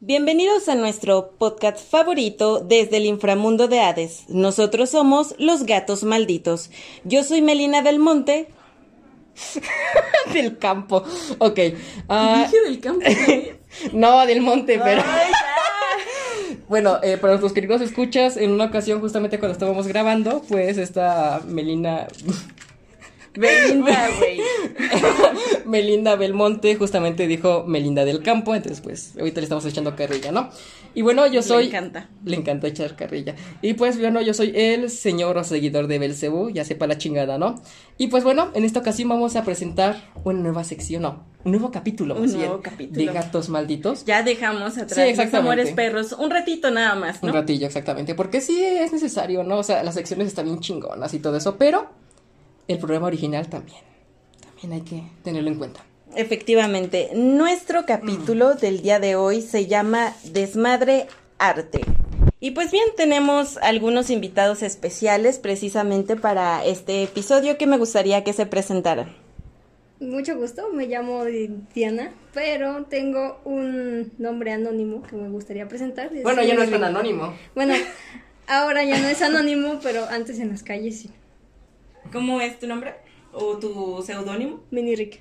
Bienvenidos a nuestro podcast favorito desde el inframundo de Hades. Nosotros somos los gatos malditos. Yo soy Melina del Monte. del campo. Ok. ah, Dije del campo. no, del monte, pero. bueno, eh, para nuestros queridos escuchas, en una ocasión, justamente cuando estábamos grabando, pues esta Melina. Belinda, güey. Melinda Belmonte justamente dijo Melinda del Campo, entonces pues ahorita le estamos echando carrilla, ¿no? Y bueno, yo soy... Le encanta. Le encanta echar carrilla. Y pues bueno, yo soy el señor o seguidor de Belcebú, ya sepa la chingada, ¿no? Y pues bueno, en esta ocasión vamos a presentar una nueva sección, no, un nuevo capítulo, Un nuevo bien, capítulo. de Gatos Malditos. Ya dejamos atrás Sí, los amores perros. Un ratito nada más, Un ¿no? ratillo, exactamente, porque sí es necesario, ¿no? O sea, las secciones están bien chingonas y todo eso, pero el programa original también. También hay que tenerlo en cuenta. Efectivamente, nuestro capítulo del día de hoy se llama Desmadre Arte. Y pues bien, tenemos algunos invitados especiales precisamente para este episodio que me gustaría que se presentaran. Mucho gusto, me llamo Diana, pero tengo un nombre anónimo que me gustaría presentar. Es Bueno, ya no es tan anónimo. Bueno, ahora ya no es anónimo, pero antes en las calles sí. ¿Cómo es tu nombre? ¿O tu seudónimo? Mini Rick.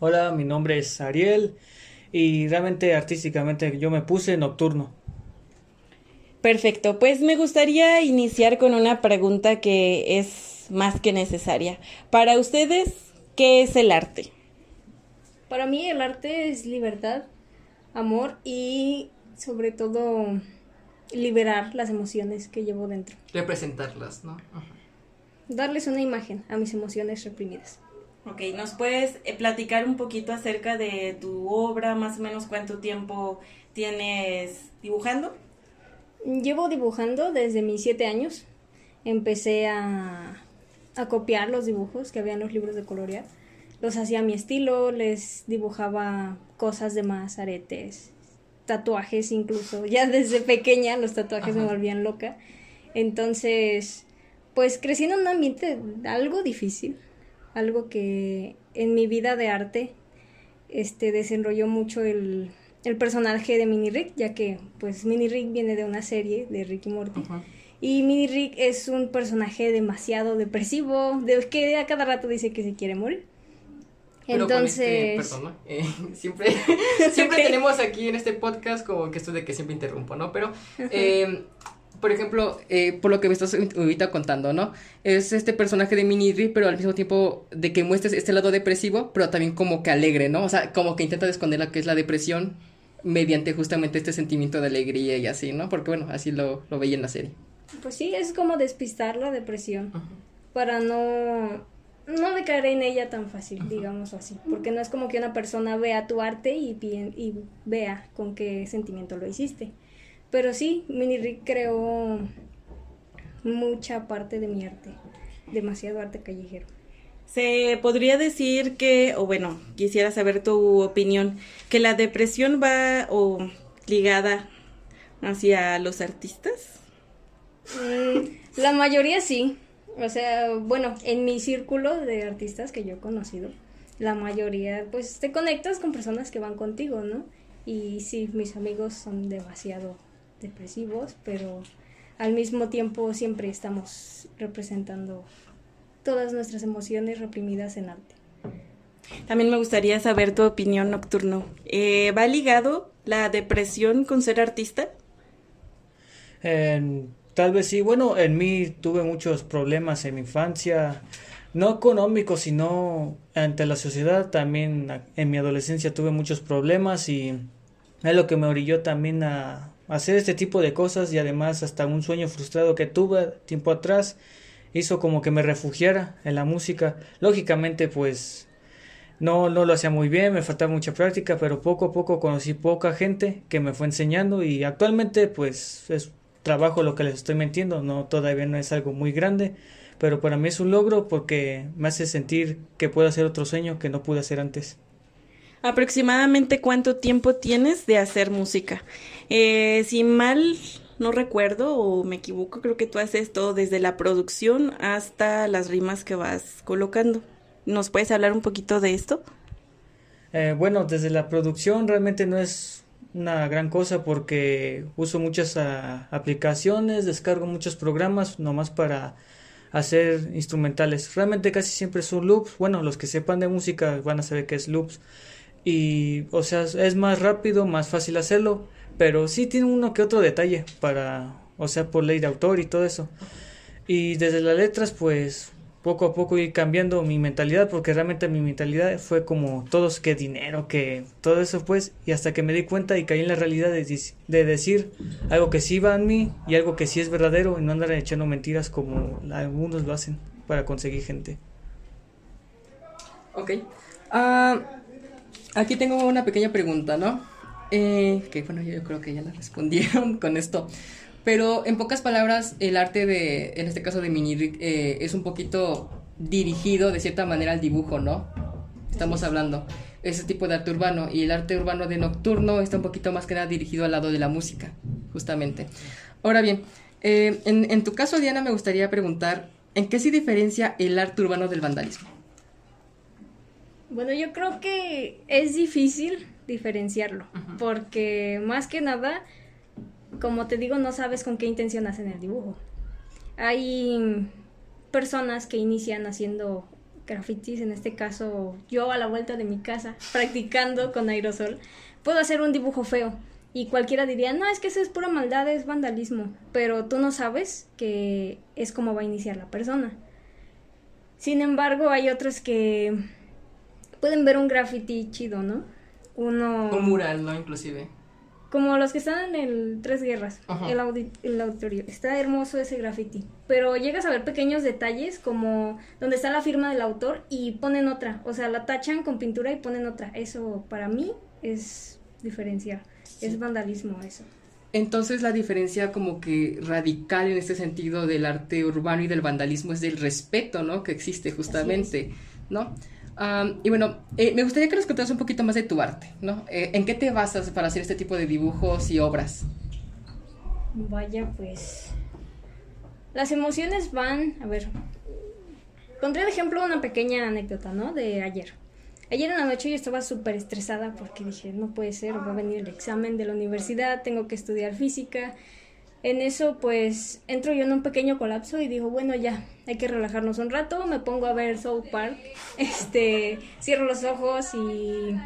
Hola, mi nombre es Ariel y realmente artísticamente yo me puse nocturno. Perfecto, pues me gustaría iniciar con una pregunta que es más que necesaria. Para ustedes, ¿qué es el arte? Para mí el arte es libertad, amor y sobre todo liberar las emociones que llevo dentro. Representarlas, ¿no? Darles una imagen a mis emociones reprimidas. Ok, ¿nos puedes eh, platicar un poquito acerca de tu obra, más o menos cuánto tiempo tienes dibujando? Llevo dibujando desde mis siete años. Empecé a, a copiar los dibujos que había en los libros de colorear. Los hacía a mi estilo, les dibujaba cosas de más, aretes, tatuajes incluso. Ya desde pequeña los tatuajes me volvían loca. Entonces, pues crecí en un ambiente algo difícil, algo que en mi vida de arte este desenrolló mucho el, el personaje de Mini Rick, ya que pues Mini Rick viene de una serie de Rick y Morty. Y Mini Rick es un personaje demasiado depresivo, de que a cada rato dice que se quiere morir. Pero con este- Entonces, perdón, ¿no? Eh, siempre, siempre tenemos aquí en este podcast como que esto de que siempre interrumpo, ¿no? Pero, eh, por ejemplo, eh, por lo que me estás ahorita contando, ¿no? Es este personaje de Mini Rick, pero al mismo tiempo de que muestres este lado depresivo, pero también como que alegre, ¿no? O sea, como que intenta esconder lo que es la depresión mediante justamente este sentimiento de alegría y así, ¿no? Porque, bueno, así lo, lo veía en la serie. pues sí, es como despistar la depresión para no no decaer en ella tan fácil, digamos así, porque no es como que una persona vea tu arte y, y vea con qué sentimiento lo hiciste. Pero sí, Mini Rick creó mucha parte de mi arte, demasiado arte callejero. Se podría decir que, o bueno, quisiera saber tu opinión, que la depresión va o ligada hacia los artistas. Mm, la mayoría sí. O sea, bueno, en mi círculo de artistas que yo he conocido, la mayoría, pues te conectas con personas que van contigo, ¿no? Y sí, mis amigos son demasiado depresivos, pero al mismo tiempo siempre estamos representando todas nuestras emociones reprimidas en arte. También me gustaría saber tu opinión nocturno. Eh, ¿Va ligado la depresión con ser artista? Tal vez sí, bueno, en mí tuve muchos problemas en mi infancia, no económicos, sino ante la sociedad. También en mi adolescencia tuve muchos problemas y es lo que me orilló también a hacer este tipo de cosas y además hasta un sueño frustrado que tuve tiempo atrás hizo como que me refugiara en la música. Lógicamente, pues no, no lo hacía muy bien, me faltaba mucha práctica, pero poco a poco conocí poca gente que me fue enseñando y actualmente pues es trabajo lo que les estoy mintiendo, no todavía no es algo muy grande, pero para mí es un logro porque me hace sentir que puedo hacer otro sueño que no pude hacer antes. ¿Aproximadamente cuánto tiempo tienes de hacer música? Eh, si mal no recuerdo o me equivoco, creo que tú haces todo desde la producción hasta las rimas que vas colocando. ¿Nos puedes hablar un poquito de esto? Eh, bueno, desde la producción realmente no es una gran cosa porque uso muchas ah, aplicaciones, descargo muchos programas nomás para hacer instrumentales. Realmente casi siempre son loops. Bueno, los que sepan de música van a saber que es loops. Y, o sea, es más rápido, más fácil hacerlo. Pero sí tiene uno que otro detalle para, o sea, por ley de autor y todo eso. Y desde las letras, pues poco a poco ir cambiando mi mentalidad, porque realmente mi mentalidad fue como todos que dinero, que todo eso pues, y hasta que me di cuenta y caí en la realidad de, de decir algo que sí va en mí y algo que sí es verdadero y no andar echando mentiras como algunos lo hacen para conseguir gente. Ok. Ah, aquí tengo una pequeña pregunta, ¿no? Eh, que bueno, yo creo que ya la respondieron con esto. Pero en pocas palabras, el arte de, en este caso de Mini eh, es un poquito dirigido de cierta manera al dibujo, ¿no? Estamos hablando. Ese tipo de arte urbano. Y el arte urbano de Nocturno está un poquito más que nada dirigido al lado de la música, justamente. Ahora bien, eh, en, en tu caso, Diana, me gustaría preguntar, ¿en qué se diferencia el arte urbano del vandalismo? Bueno, yo creo que es difícil diferenciarlo, porque más que nada como te digo, no sabes con qué intención hacen el dibujo. Hay personas que inician haciendo grafitis, en este caso yo a la vuelta de mi casa, practicando con aerosol, puedo hacer un dibujo feo. Y cualquiera diría, no, es que eso es pura maldad, es vandalismo. Pero tú no sabes que es como va a iniciar la persona. Sin embargo, hay otros que pueden ver un graffiti chido, ¿no? Uno... Un mural, ¿no? Inclusive. Como los que están en el Tres Guerras, el, el, auditorio. Está hermoso ese graffiti. Pero llegas a ver pequeños detalles como donde está la firma del autor y ponen otra. O sea, la tachan con pintura y ponen otra. Eso para mí es diferenciar. Es vandalismo eso. Entonces la diferencia como que radical en este sentido del arte urbano y del vandalismo es del respeto, ¿no? Que existe justamente, ¿no? Y bueno, eh, me gustaría que nos contaras un poquito más de tu arte, ¿no? Eh, ¿En qué te basas para hacer este tipo de dibujos y obras? Vaya, pues... Las emociones van, a ver, pondré de ejemplo una pequeña anécdota, ¿no? De ayer. Ayer en la noche yo estaba súper estresada porque dije, no puede ser, va a venir el examen de la universidad, tengo que estudiar física en eso pues entro yo en un pequeño colapso y digo, bueno ya, hay que relajarnos un rato, me pongo a ver South Park, este, cierro los ojos y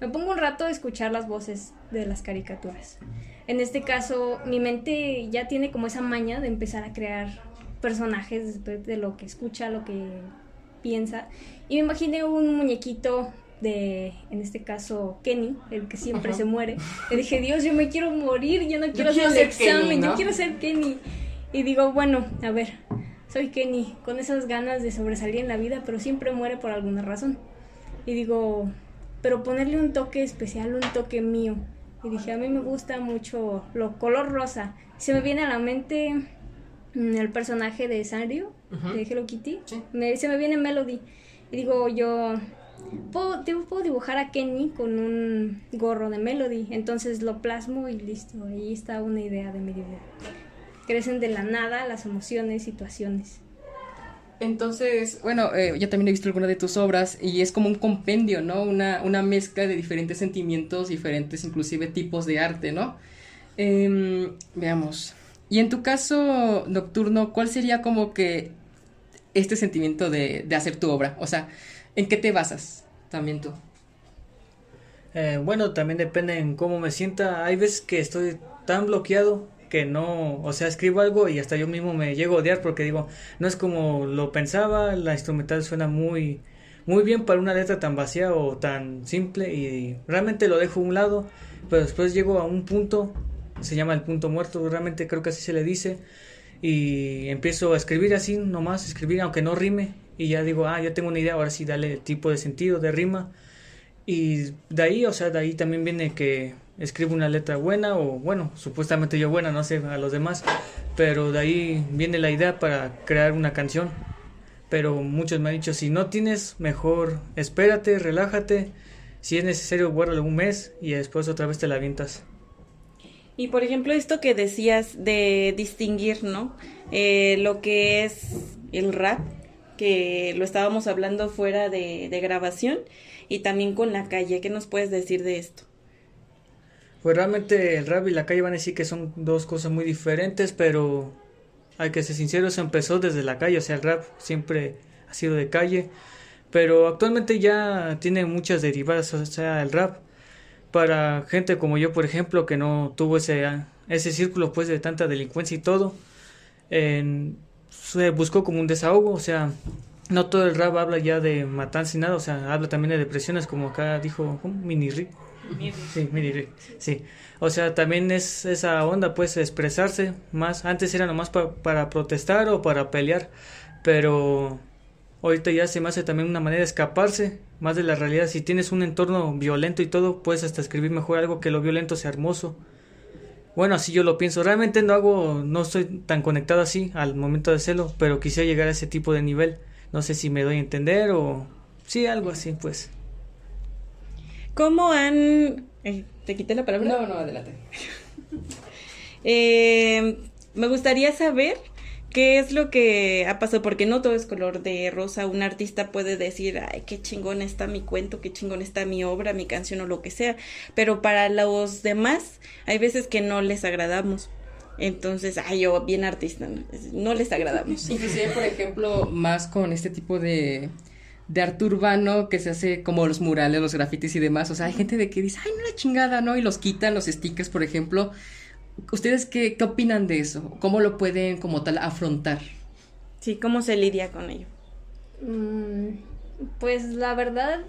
me pongo un rato a escuchar las voces de las caricaturas. En este caso, mi mente ya tiene como esa maña de empezar a crear personajes después de lo que escucha, lo que piensa. Y me imaginé un muñequito de, en este caso, Kenny, el que siempre se muere. Le dije, Dios, yo me quiero morir, yo no quiero, hacer el examen, yo quiero ser Kenny. Y digo, bueno, a ver, soy Kenny, con esas ganas de sobresalir en la vida, pero siempre muere por alguna razón. Y digo, pero ponerle un toque especial, un toque mío. Y dije, a mí me gusta mucho lo color rosa. Se me viene a la mente mm, el personaje de Sanrio, de Hello Kitty. se me viene Melody. Y digo, yo puedo, puedo dibujar a Kenny con un gorro de Melody, entonces lo plasmo y listo, ahí está una idea de mi dibujo. Crecen de la nada las emociones, situaciones. Entonces, bueno, eh, yo también he visto alguna de tus obras y es como un compendio, ¿no? Una, una mezcla de diferentes sentimientos, diferentes inclusive tipos de arte, ¿no? Em, veamos. Y en tu caso, Nocturno, ¿cuál sería como que este sentimiento de, de hacer tu obra? O sea, ¿En qué te basas también tú? Eh, bueno, también depende en cómo me sienta. Hay veces que estoy tan bloqueado que no, o sea, escribo algo y hasta yo mismo me llego a odiar porque digo, no es como lo pensaba, la instrumental suena muy, muy bien para una letra tan vacía o tan simple y realmente lo dejo a un lado, pero después llego a un punto, se llama el punto muerto, realmente creo que así se le dice, y empiezo a escribir así nomás, escribir aunque no rime y ya digo, ah, ya tengo una idea, ahora sí dale el tipo de sentido, de rima. Y de ahí, o sea, de ahí también viene que escribo una letra buena o bueno, supuestamente yo buena, no sé, a los demás, pero de ahí viene la idea para crear una canción. Pero muchos me han dicho, si no tienes, mejor espérate, relájate, si es necesario, guárdalo un mes y después otra vez te la avientas. Y por ejemplo, esto que decías de distinguir, ¿no? Eh, lo que es el rap que lo estábamos hablando fuera de, de grabación, y también con la calle. ¿Qué nos puedes decir de esto? Pues realmente el rap y la calle van a decir que son dos cosas muy diferentes, pero hay que ser sinceros, empezó desde la calle, o sea, el rap siempre ha sido de calle, pero actualmente ya tiene muchas derivadas, o sea, el rap para gente como yo, por ejemplo, que no tuvo ese, ese círculo pues de tanta delincuencia y todo, se buscó como un desahogo, o sea, no todo el rap habla ya de matanza y nada, o sea, habla también de depresiones, como acá dijo Mini Rick. Sí, Mini Rick, sí. O sea, también es esa onda, pues, expresarse más. Antes era nomás para protestar o para pelear, pero ahorita ya se me hace también una manera de escaparse más de la realidad. Si tienes un entorno violento y todo, puedes hasta escribir mejor algo que lo violento sea hermoso. Bueno, así yo lo pienso. Realmente no hago, no estoy tan conectado así al momento de hacerlo, pero quisiera llegar a ese tipo de nivel. No sé si me doy a entender o sí, algo así, pues. ¿Cómo han... Eh, ¿Te quité la palabra? No, no, adelante. eh, me gustaría saber qué es lo que ha pasado, porque no todo es color de rosa. Un artista puede decir, ay, qué chingón está mi cuento, qué chingón está mi obra, mi canción o lo que sea. Pero para los demás, hay veces que no les agradamos. Entonces, ay, yo bien artista, no, les agradamos. Inclusive, por ejemplo, más con este tipo de, de arte urbano que se hace como los murales, los grafitis y demás. O sea, hay gente de que dice, ay, no la chingada, ¿no? Y los quitan, los stickers, por ejemplo. ¿Ustedes qué, qué opinan de eso? ¿Cómo lo pueden como tal afrontar? Sí, ¿cómo se lidia con ello? Mm, pues la verdad,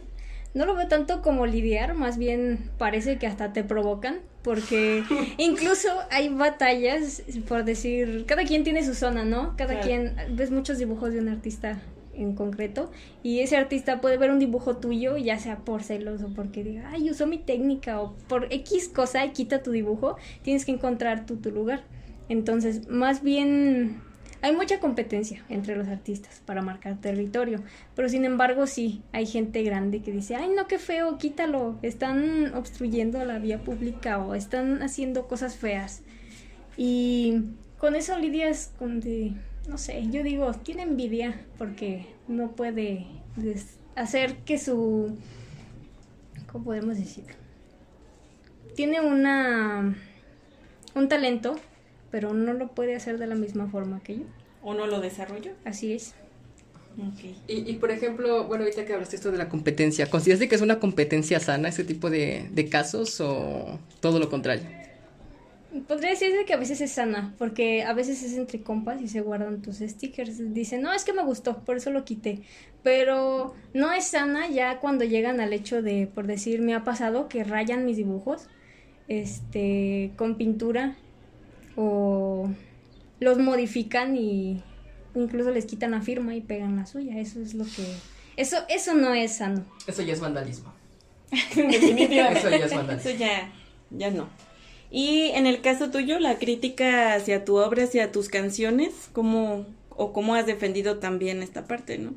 no lo veo tanto como lidiar, más bien parece que hasta te provocan, porque incluso hay batallas, por decir, cada quien tiene su zona, ¿no? Cada quien, ves muchos dibujos de un artista en concreto y ese artista puede ver un dibujo tuyo ya sea por celos porque diga ay usó mi técnica o por X cosa y quita tu dibujo tienes que encontrar tu lugar entonces más bien hay mucha competencia entre los artistas para marcar territorio, pero sin embargo sí, hay gente grande que dice, ay no, qué feo, quítalo, están obstruyendo la vía pública o están haciendo cosas feas. Y con eso lidias con no sé, yo digo, tiene envidia porque no puede hacer que su, ¿cómo podemos decir? Tiene una, un talento pero no lo puede hacer de la misma forma que yo. ¿O no lo desarrollo? Así es. Okay. Y, y, por ejemplo, bueno, ahorita que hablaste esto de la competencia, ¿consideras que es una competencia sana este tipo de, de casos o todo lo contrario? Podría decirse que a veces es sana, porque a veces es entre compas y se guardan tus stickers. Dicen, no, es que me gustó, por eso lo quité. Pero no es sana ya cuando llegan al hecho de, por decir, me ha pasado que rayan mis dibujos este, con pintura o los modifican y incluso les quitan la firma y pegan la suya. Eso es lo que... Eso, eso no es sano. Eso ya es vandalismo. Definitivamente. eso ya es vandalismo. Eso ya, ya no. Y en el caso tuyo, la crítica hacia tu obra, hacia tus canciones, ¿cómo, o cómo has defendido también esta parte, no?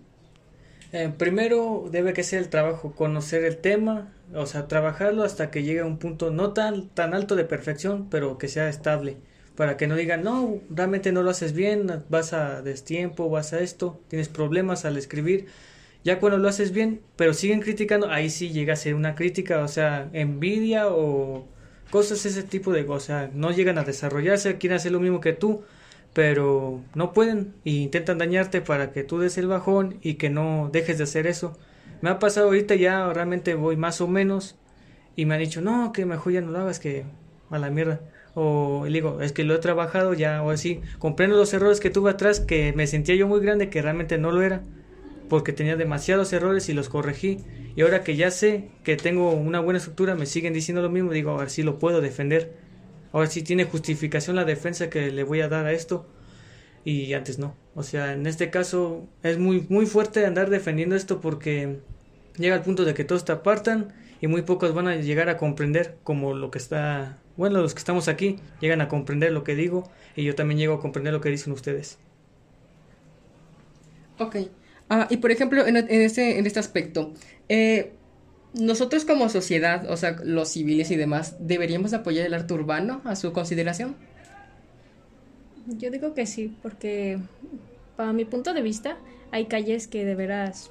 Eh, primero debe que ser el trabajo, conocer el tema, o sea, trabajarlo hasta que llegue a un punto no tan, tan alto de perfección, pero que sea estable para que no digan, no, realmente no lo haces bien, vas a destiempo, vas a esto, tienes problemas al escribir. Ya cuando lo haces bien, pero siguen criticando, ahí sí llega a ser una crítica, o sea, envidia o cosas ese tipo de cosas. No llegan a desarrollarse, quieren hacer lo mismo que tú, pero no pueden e intentan dañarte para que tú des el bajón y que no dejes de hacer eso. Me ha pasado ahorita ya, realmente voy más o menos y me han dicho, no, que mejor ya no lo hagas, que a la mierda o le digo, es que lo he trabajado ya, o así, comprendo los errores que tuve atrás, que me sentía yo muy grande, que realmente no lo era, porque tenía demasiados errores y los corregí, y ahora que ya sé que tengo una buena estructura, me siguen diciendo lo mismo, digo, ahora sí lo puedo defender, ahora sí tiene justificación la defensa que le voy a dar a esto, y antes no, o sea, en este caso es muy, muy fuerte andar defendiendo esto porque llega al punto de que todos te apartan, y muy pocos van a llegar a comprender como lo que está bueno, los que estamos aquí llegan a comprender lo que digo y yo también llego a comprender lo que dicen ustedes. Ok. Ah, y por ejemplo, en, este, en este aspecto, eh, nosotros como sociedad, o sea, los civiles y demás, ¿deberíamos apoyar el arte urbano a su consideración? Yo digo que sí, porque para mi punto de vista, hay calles que de veras,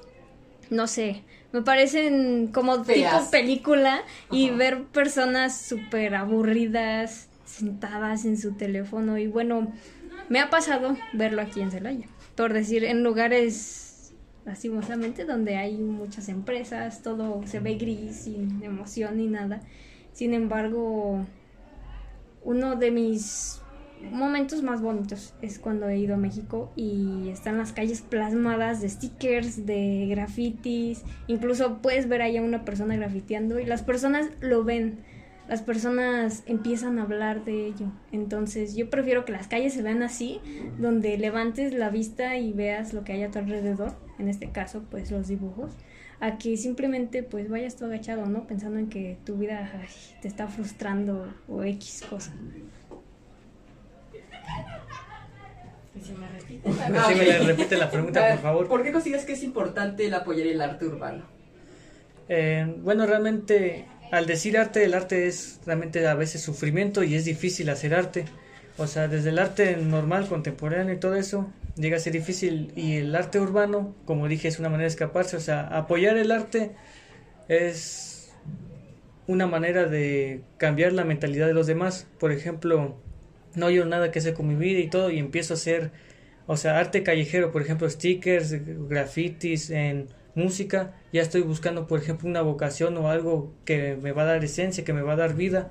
no sé, me parecen como Feas. tipo película y ver personas súper aburridas sentadas en su teléfono y bueno, me ha pasado verlo aquí en Celaya, por decir, en lugares lastimosamente donde hay muchas empresas, todo se ve gris, sin emoción ni nada. Sin embargo, uno de mis momentos más bonitos es cuando he ido a México y están las calles plasmadas de stickers, de grafitis, incluso puedes ver ahí a una persona grafiteando y las personas lo ven, las personas empiezan a hablar de ello. Entonces yo prefiero que las calles se vean así, donde levantes la vista y veas lo que hay a tu alrededor, en este caso pues los dibujos, a que simplemente pues vayas tú agachado, ¿no? Pensando en que tu vida ay, te está frustrando o X cosa. Sí, me le repite la pregunta, por favor. ¿Por qué consideras que es importante el apoyar el arte urbano? Eh, bueno, realmente al decir arte, el arte es realmente a veces sufrimiento y es difícil hacer arte. O sea, desde el arte normal, contemporáneo y todo eso, llega a ser difícil. Y el arte urbano, como dije, es una manera de escaparse. O sea, apoyar el arte es una manera de cambiar la mentalidad de los demás. Por ejemplo, no hay nada que hacer con mi vida y todo, y empiezo a hacer, o sea, arte callejero, por ejemplo, stickers, grafitis, en música, ya estoy buscando, por ejemplo, una vocación o algo que me va a dar esencia, que me va a dar vida,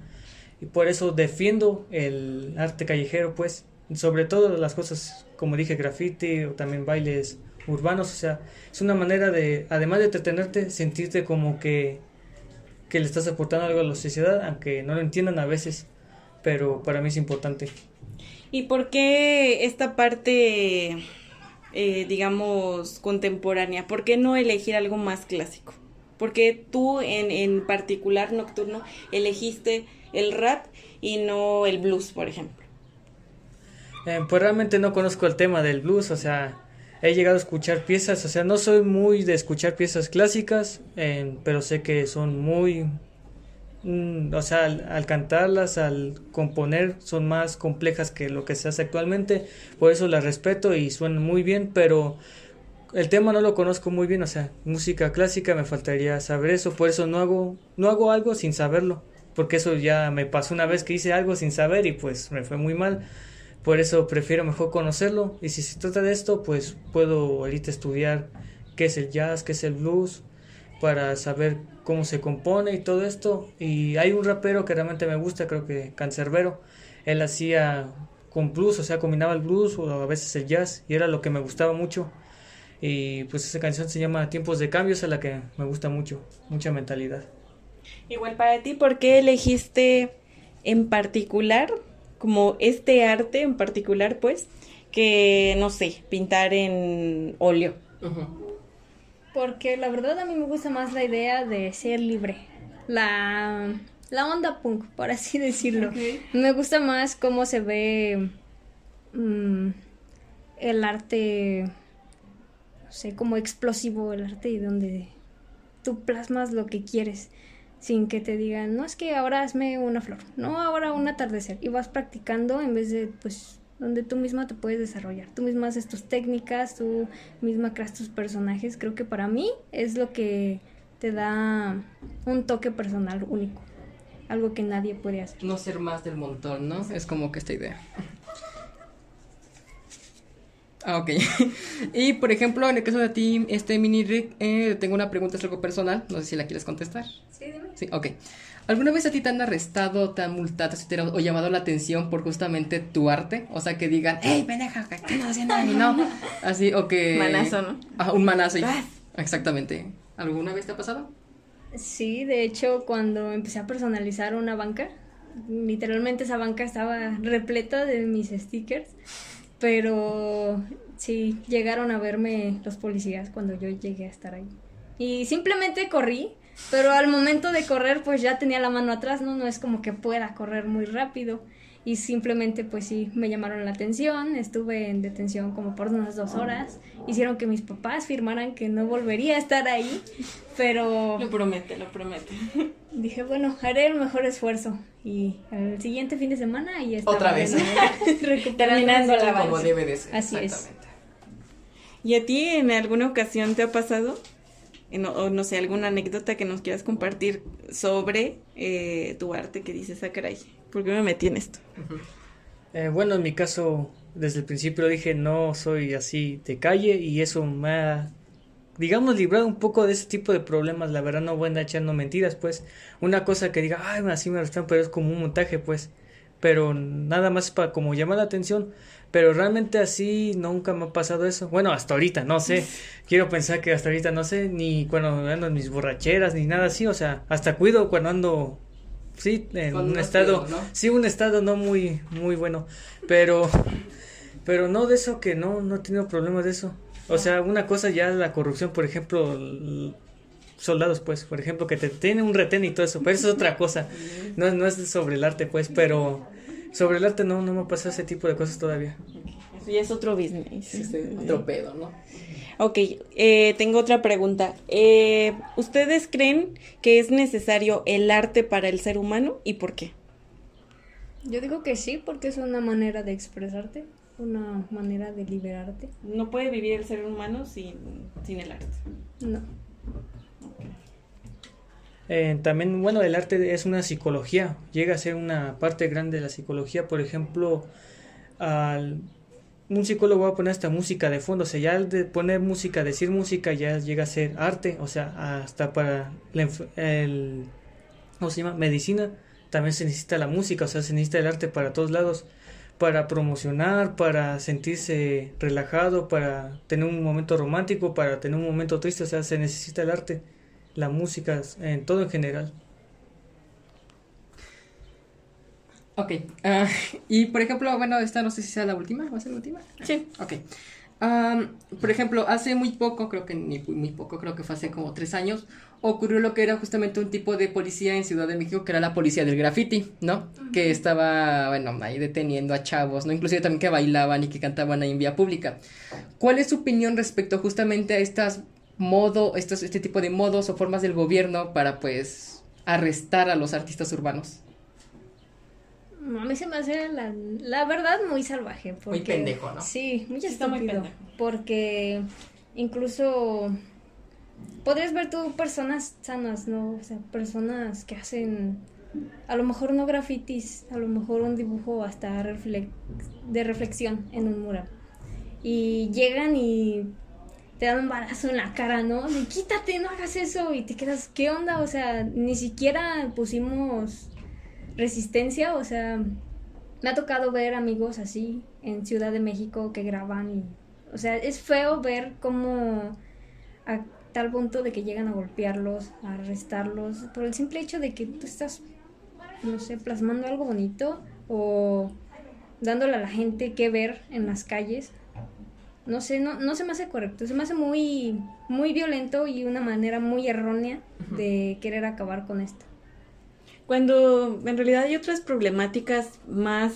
y por eso defiendo el arte callejero, pues, sobre todo las cosas, como dije, graffiti o también bailes urbanos, o sea, es una manera de, además de entretenerte, sentirte como que, que le estás aportando algo a la sociedad, aunque no lo entiendan a veces, pero para mí es importante. ¿Y por qué esta parte, eh, digamos, contemporánea? ¿Por qué no elegir algo más clásico? Porque tú en, en particular, Nocturno, elegiste el rap y no el blues, por ejemplo. Eh, pues realmente no conozco el tema del blues, o sea, he llegado a escuchar piezas, o sea, no soy muy de escuchar piezas clásicas, eh, pero sé que son muy, mm, o sea, al, al cantarlas, al componer, son más complejas que lo que se hace actualmente, por eso las respeto y suenan muy bien, pero el tema no lo conozco muy bien, o sea, música clásica me faltaría saber eso, por eso no hago, no hago algo sin saberlo, porque eso ya me pasó una vez que hice algo sin saber y pues me fue muy mal. Por eso prefiero mejor conocerlo y si se trata de esto, pues puedo ahorita estudiar qué es el jazz, qué es el blues, para saber cómo se compone y todo esto. Y hay un rapero que realmente me gusta, creo que Cancerbero. Él hacía con blues, o sea, combinaba el blues o a veces el jazz y era lo que me gustaba mucho. Y pues esa canción se llama Tiempos de Cambios, a la que me gusta mucho, mucha mentalidad. Igual para ti, ¿por qué elegiste en particular, como este arte en particular, pues, que, no sé, pintar en óleo? Porque la verdad a mí me gusta más la idea de ser libre. La, la onda punk, por así decirlo. Me gusta más cómo se ve mm, el arte, no sé, como explosivo, el arte y donde tú plasmas lo que quieres sin que te digan, no es que ahora hazme una flor, no ahora un atardecer. Y vas practicando en vez de, pues, donde tú misma te puedes desarrollar. Tú misma haces tus técnicas, tú misma creas tus personajes. Creo que para mí es lo que te da un toque personal único. Algo que nadie puede hacer. No ser más del montón, ¿no? Es como que esta idea. Ah, ok. y por ejemplo, en el caso de ti, este mini Rick, eh, tengo una pregunta, es algo personal. No sé si la quieres contestar. Sí, dime. Sí, ok. ¿Alguna vez a ti te han arrestado, te han multado, etcétera, o llamado la atención por justamente tu arte? O sea, que digan, ¡Ey, pendeja! ¿Qué estás haciendo ahí? No. Así, o que. Manazo, ¿no? Ah, un manazo. y- ¡Ras! Exactamente. ¿Alguna vez te ha pasado? Sí, de hecho, cuando empecé a personalizar una banca, literalmente esa banca estaba repleta de mis stickers, pero sí, llegaron a verme los policías cuando yo llegué a estar ahí. Y simplemente corrí, pero al momento de correr, pues ya tenía la mano atrás, ¿no? No es como que pueda correr muy rápido. Y simplemente, pues sí, me llamaron la atención, estuve en detención como por unas dos horas, hicieron que mis papás firmaran que no volvería a estar ahí, pero... Lo promete, lo promete. Dije, bueno, haré el mejor esfuerzo. Y el siguiente fin de semana ahí estaba Otra vez. Terminando la avance. Como debe de ser. Así es. ¿Y a ti en alguna ocasión te ha pasado? o no sé, alguna anécdota que nos quieras compartir sobre eh, tu arte que dices, ah, caray, ¿por qué me metí en esto? Eh, bueno, en mi caso, desde el principio dije, no soy así de calle y eso me ha, digamos, librado un poco de ese tipo de problemas. La verdad, no voy a andar echando mentiras, pues. Una cosa que diga, ay, así me restan, pero es como un montaje, pues. Pero nada más para como llamar la atención. Pero realmente así nunca me ha pasado eso. Bueno, hasta ahorita, no sé. Quiero pensar que hasta ahorita no sé, ni cuando ando en mis borracheras, ni nada así. O sea, hasta cuido cuando ando, sí, en un estado, sí, un estado no muy, muy bueno. Pero, pero no de eso que no, no he tenido problemas de eso. O sea, una cosa ya la corrupción, por ejemplo, soldados, pues, por ejemplo, que te tienen un retén y todo eso, pero eso es otra cosa. No, no es sobre el arte, pues, pero sobre el arte no, no me pasa ese tipo de cosas todavía. Eso ya es otro business. otro pedo, ¿no? Ok, eh, tengo otra pregunta. Eh, ¿Ustedes creen que es necesario el arte para el ser humano y por qué? Yo digo que sí, porque es una manera de expresarte, una manera de liberarte. No puede vivir el ser humano sin, sin el arte. No. Eh, también, bueno, el arte es una psicología, llega a ser una parte grande de la psicología. Por ejemplo, al, un psicólogo va a poner esta música de fondo, o sea, ya al de poner música, decir música, ya llega a ser arte, o sea, hasta para el, ¿cómo se llama? Medicina, también se necesita la música, o sea, se necesita el arte para todos lados, para promocionar, para sentirse relajado, para tener un momento romántico, para tener un momento triste, o sea, se necesita el arte la música, en todo en general. Ok, ah, y por ejemplo, bueno, esta no sé si sea la última, ¿va a ser la última? Sí. Ok. por ejemplo, hace muy poco, creo que ni muy poco, creo que fue hace como tres años, ocurrió lo que era justamente un tipo de policía en Ciudad de México, que era la policía del graffiti, ¿no? Que estaba, bueno, ahí deteniendo a chavos, ¿no? Inclusive también que bailaban y que cantaban ahí en vía pública. ¿Cuál es su opinión respecto justamente a estas modo, estos, este tipo de modos o formas del gobierno para pues arrestar a los artistas urbanos. A mí se me hace la, verdad muy salvaje. muy pendejo, ¿no? Sí, muy estúpido. Porque incluso podrías ver tú personas sanas, ¿no? O sea, personas que hacen a lo mejor no grafitis, a lo mejor un dibujo hasta de reflexión en un mural. Y llegan y te dan un balazo en la cara, ¿no? De, quítate, no hagas eso. Y te quedas, ¿qué onda? O sea, ni siquiera pusimos resistencia. O sea, me ha tocado ver amigos así en Ciudad de México que graban y... O sea, es feo ver cómo a tal punto de que llegan a golpearlos, a arrestarlos, por el simple hecho de que tú estás, no sé, plasmando algo bonito o dándole a la gente que ver en las calles no sé, no, no se me hace correcto, se me hace muy, muy violento y una manera muy errónea de querer acabar con esto. Cuando en realidad hay otras problemáticas más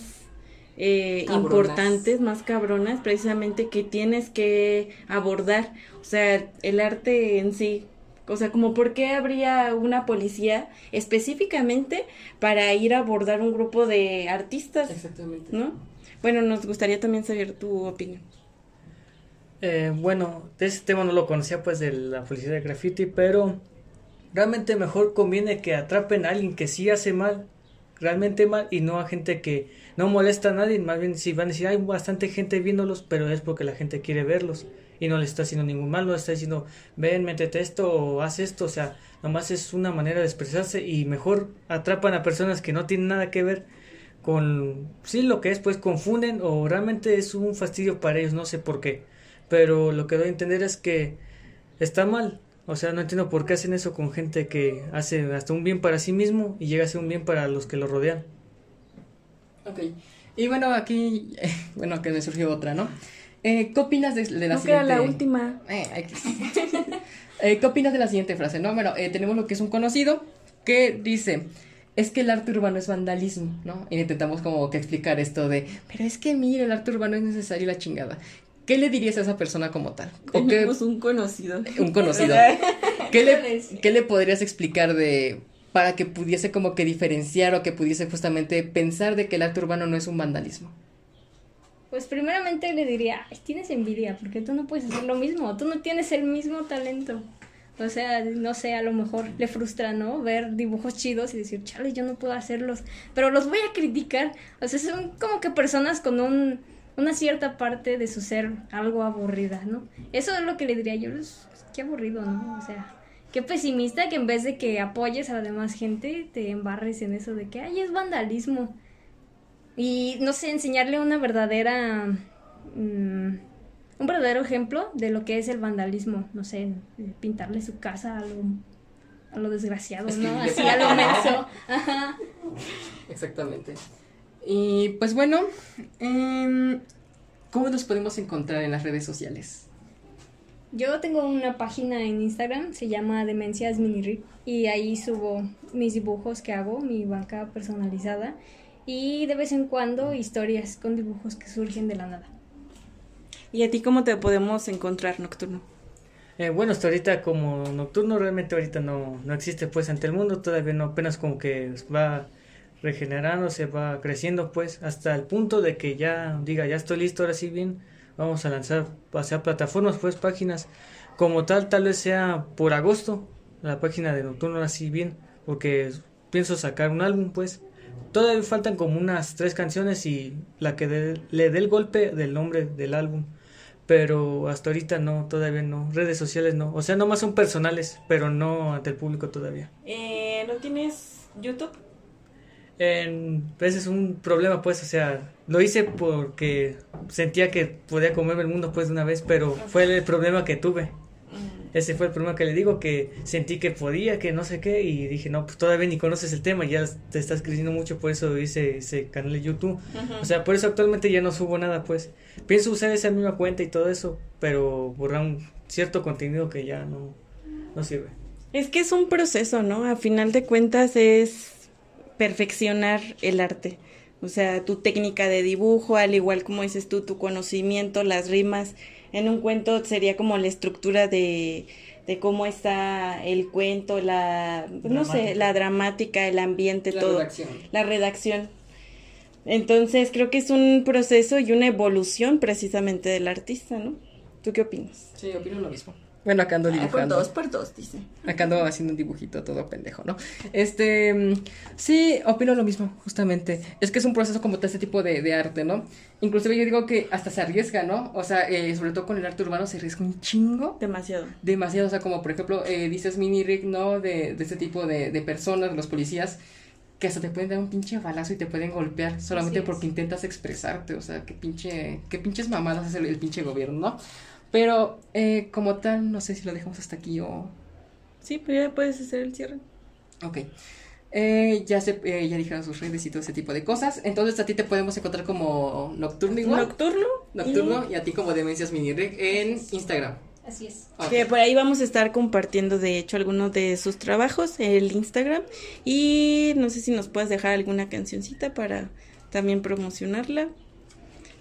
eh, importantes, más cabronas, precisamente que tienes que abordar, o sea, el arte en sí. O sea, como por qué habría una policía específicamente para ir a abordar un grupo de artistas. Exactamente. ¿No? Bueno, nos gustaría también saber tu opinión. Eh, bueno, de ese tema no lo conocía pues de la policía de graffiti, pero realmente mejor conviene que atrapen a alguien que sí hace mal, realmente mal, y no a gente que no molesta a nadie, más bien si van a decir hay bastante gente viéndolos, pero es porque la gente quiere verlos y no le está haciendo ningún mal, no le está diciendo ven, métete esto o haz esto, o sea, nomás es una manera de expresarse y mejor atrapan a personas que no tienen nada que ver con sí lo que es, pues confunden o realmente es un fastidio para ellos, no sé por qué pero lo que doy a entender es que está mal. O sea, no entiendo por qué hacen eso con gente que hace hasta un bien para sí mismo y llega a ser un bien para los que lo rodean. Ok. Y bueno, aquí, bueno, que me surgió otra, ¿no? Eh, ¿Qué opinas de, la no siguiente? la última. Eh, eh, ¿Qué opinas de la siguiente frase? No, bueno, eh, tenemos lo que es un conocido que dice, es que el arte urbano es vandalismo, ¿no? Y intentamos como que explicar esto de, pero es que mire, el arte urbano es necesario y la chingada. ¿Qué le dirías a esa persona como tal? Tenemos un conocido. Un conocido. ¿Qué le, ¿Qué le podrías explicar de para que pudiese como que diferenciar o que pudiese justamente pensar de que el arte urbano no es un vandalismo? Pues primeramente le diría, tienes envidia, porque tú no puedes hacer lo mismo, tú no tienes el mismo talento. O sea, no sé, a lo mejor le frustra, ¿no? Ver dibujos chidos y decir, chale, yo no puedo hacerlos, pero los voy a criticar. O sea, son como que personas con un, una cierta parte de su ser algo aburrida, ¿no? Eso es lo que le diría yo, qué aburrido, ¿no? O sea, qué pesimista que en vez de que apoyes a la demás gente, te embarres en eso de que, ay, es vandalismo. Y no sé, enseñarle una verdadera. Mm, un verdadero ejemplo de lo que es el vandalismo. No sé, pintarle su casa a lo, a lo desgraciado, ¿no? Así a lo menso. Ajá. Exactamente. Y pues bueno, em, ¿cómo nos podemos encontrar en las redes sociales? Yo tengo una página en Instagram, se llama Demencias Mini y ahí subo mis dibujos que hago, mi banca personalizada y de vez en cuando historias con dibujos que surgen de la nada. ¿Y a ti cómo te podemos encontrar, Nocturno? Eh, bueno, hasta ahorita como Nocturno realmente ahorita no, no existe pues ante el mundo, todavía no, apenas como que va regenerándose, va creciendo pues hasta el punto de que ya diga, ya estoy listo, ahora sí bien, vamos a lanzar hacia plataformas pues páginas como tal, tal vez sea por agosto, la página de Nocturno ahora sí bien, porque pienso sacar un álbum pues Todavía faltan como unas tres canciones y la que le dé el golpe del nombre del álbum. Pero hasta ahorita no, todavía no. Redes sociales no. O sea, nomás son personales, pero no ante el público todavía. Eh, ¿No tienes YouTube? En, ese es un problema, pues, o sea, lo hice porque sentía que podía comerme el mundo, pues, de una vez, pero fue el problema que tuve. Ese fue el problema que le digo, que sentí que podía, que no sé qué, y dije, no, pues todavía ni conoces el tema, ya te estás creciendo mucho, por eso hice ese canal de YouTube. O sea, por eso actualmente ya no subo nada, pues. Pienso usar esa misma cuenta y todo eso, pero borrar un cierto contenido que ya no, no sirve. Es que es un proceso, ¿no? A final de cuentas es perfeccionar el arte. O sea, tu técnica de dibujo, al igual como dices tú, tu conocimiento, las rimas en un cuento sería como la estructura de, de cómo está el cuento, la, no sé, la dramática, el ambiente, todo. Redacción. La redacción. Entonces creo que es un proceso y una evolución precisamente del artista, ¿no? ¿Tú qué opinas? Sí, opino lo mismo. Bueno, acá ando ah, dibujando. por dos, por dos, dice. Acá ando haciendo un dibujito todo pendejo, ¿no? Este, sí, opino lo mismo, justamente. Es que es un proceso como todo este tipo de, arte, ¿no? Inclusive yo digo que hasta se arriesga, ¿no? O sea, eh, sobre todo con el arte urbano se arriesga un chingo. Demasiado. Demasiado, o sea, como por ejemplo, eh, dices mini rig, ¿no? De, de este tipo de, de personas, de los policías que hasta te pueden dar un pinche balazo y te pueden golpear solamente porque intentas expresarte, o sea, qué pinche, qué pinches mamadas hace el pinche gobierno, ¿no? Pero eh, como tal, no sé si lo dejamos hasta aquí o... Sí, pero ya puedes hacer el cierre. Ok. Eh, ya se, eh, ya dijeron sus redes y todo ese tipo de cosas. Entonces a ti te podemos encontrar como Nocturno igual. Nocturno. Nocturno y, a ti como Demencias Mini en Instagram. Así es. Que por ahí vamos a estar compartiendo, de hecho, algunos de sus trabajos, el Instagram. Y no sé si nos puedes dejar alguna cancioncita para también promocionarla.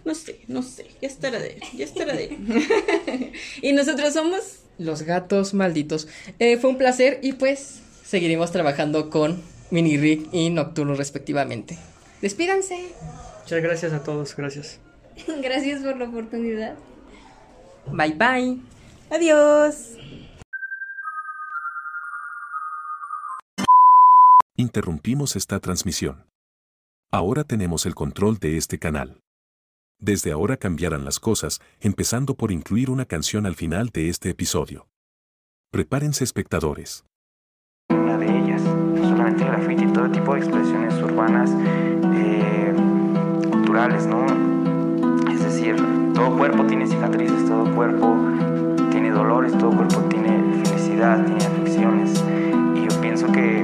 No sé, no sé, ya estará de ya estará de y nosotros somos los gatos malditos. Eh, fue un placer y pues seguiremos trabajando con Mini Rick y Nocturno respectivamente. Despídanse. Muchas gracias a todos, gracias. gracias por la oportunidad. Bye bye. Adiós. Interrumpimos esta transmisión. Ahora tenemos el control de este canal. Desde ahora cambiarán las cosas, empezando por incluir una canción al final de este episodio. Prepárense espectadores. Una de ellas, no solamente graffiti, todo tipo de expresiones urbanas, eh, culturales, ¿no? Es decir, todo cuerpo tiene cicatrices, todo cuerpo tiene dolores, todo cuerpo tiene felicidad, tiene aflicciones. Y yo pienso que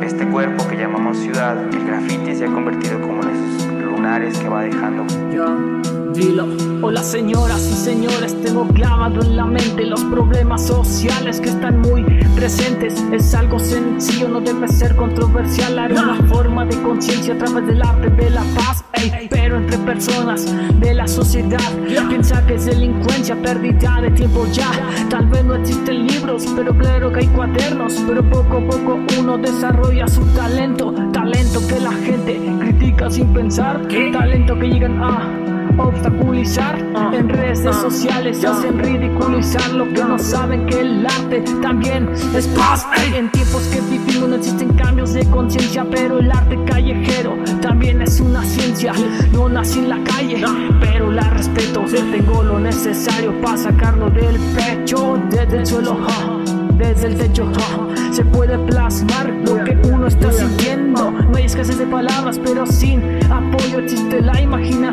este cuerpo que llamamos ciudad, el graffiti se ha convertido como en esos que va dejando. Dilo. Hola señoras y señores, tengo clavado en la mente los problemas sociales que están muy presentes. Es algo sencillo, no debe ser controversial. Hay una forma de conciencia a través del arte de la paz. pero entre personas de la sociedad, piensa que es delincuencia, pérdida de tiempo ya. Tal vez no existen libros, pero claro que hay cuadernos. Pero poco a poco uno desarrolla su talento. Talento que la gente critica sin pensar. Talento que llegan a obstaculizar en redes sociales se hacen ridiculizar lo que no saben que el arte también es paz. En tiempos que vivimos no existen cambios de conciencia pero el arte callejero también es una ciencia. No nací en la calle pero la respeto. Tengo lo necesario para sacarlo del pecho desde el suelo desde el techo se puede plasmar lo que uno está sintiendo. No hay escasez de palabras, pero sin apoyo existe la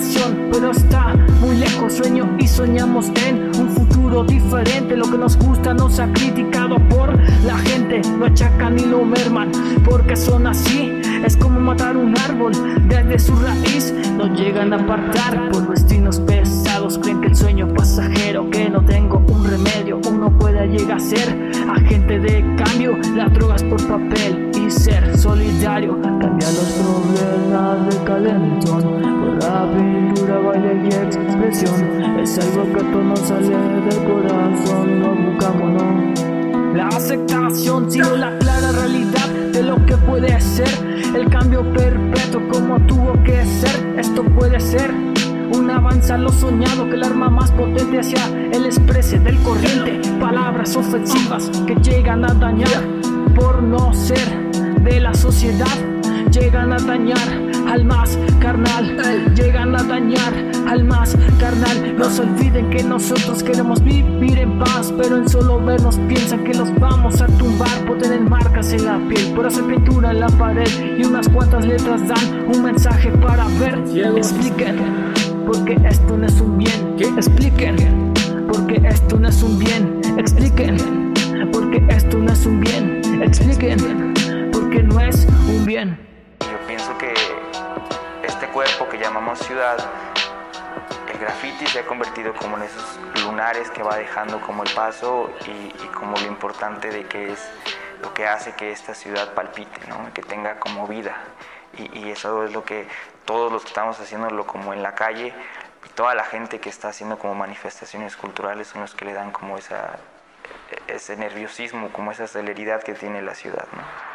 imaginación. Pero está muy lejos, sueño y soñamos en un futuro diferente. Lo que nos gusta nos ha criticado por la gente, no achacan ni lo merman, porque son así. Es como matar un árbol desde su raíz. No llegan a apartar por destinos pesados. Creen que el sueño pasajero, que no tengo un remedio, uno puede llegar a ser agente de cambio. Las drogas por papel y ser solidario. Cambia los problemas de calentón por la pintura, baile y expresión. Es algo que todo nos sale del corazón. No buscamos, no. La aceptación, sino la clara realidad de lo que puede ser el cambio perpetuo como tuvo que ser. Esto puede ser un avance a lo soñado que el arma más potente hacia el exprese del corriente. Palabras ofensivas que llegan a dañar por no ser Llegan a dañar al más carnal, llegan a dañar al más carnal. No se olviden que nosotros queremos vivir en paz, pero en solo vernos piensan que los vamos a tumbar por tener marcas en la piel, por hacer pintura en la pared y unas cuantas letras dan un mensaje para ver. Expliquen, porque esto no es un bien. Expliquen, porque esto no es un bien. Expliquen, porque esto no es un bien. Expliquen, porque no es un bien. Yo pienso que este cuerpo que llamamos ciudad, el graffiti se ha convertido como en esos lunares que va dejando como el paso y, y como lo importante de que es lo que hace que esta ciudad palpite, ¿no? que tenga como vida. Y, y eso es lo que todos los que estamos haciéndolo como en la calle y toda la gente que está haciendo como manifestaciones culturales son los que le dan como esa, ese nerviosismo, como esa celeridad que tiene la ciudad. ¿no?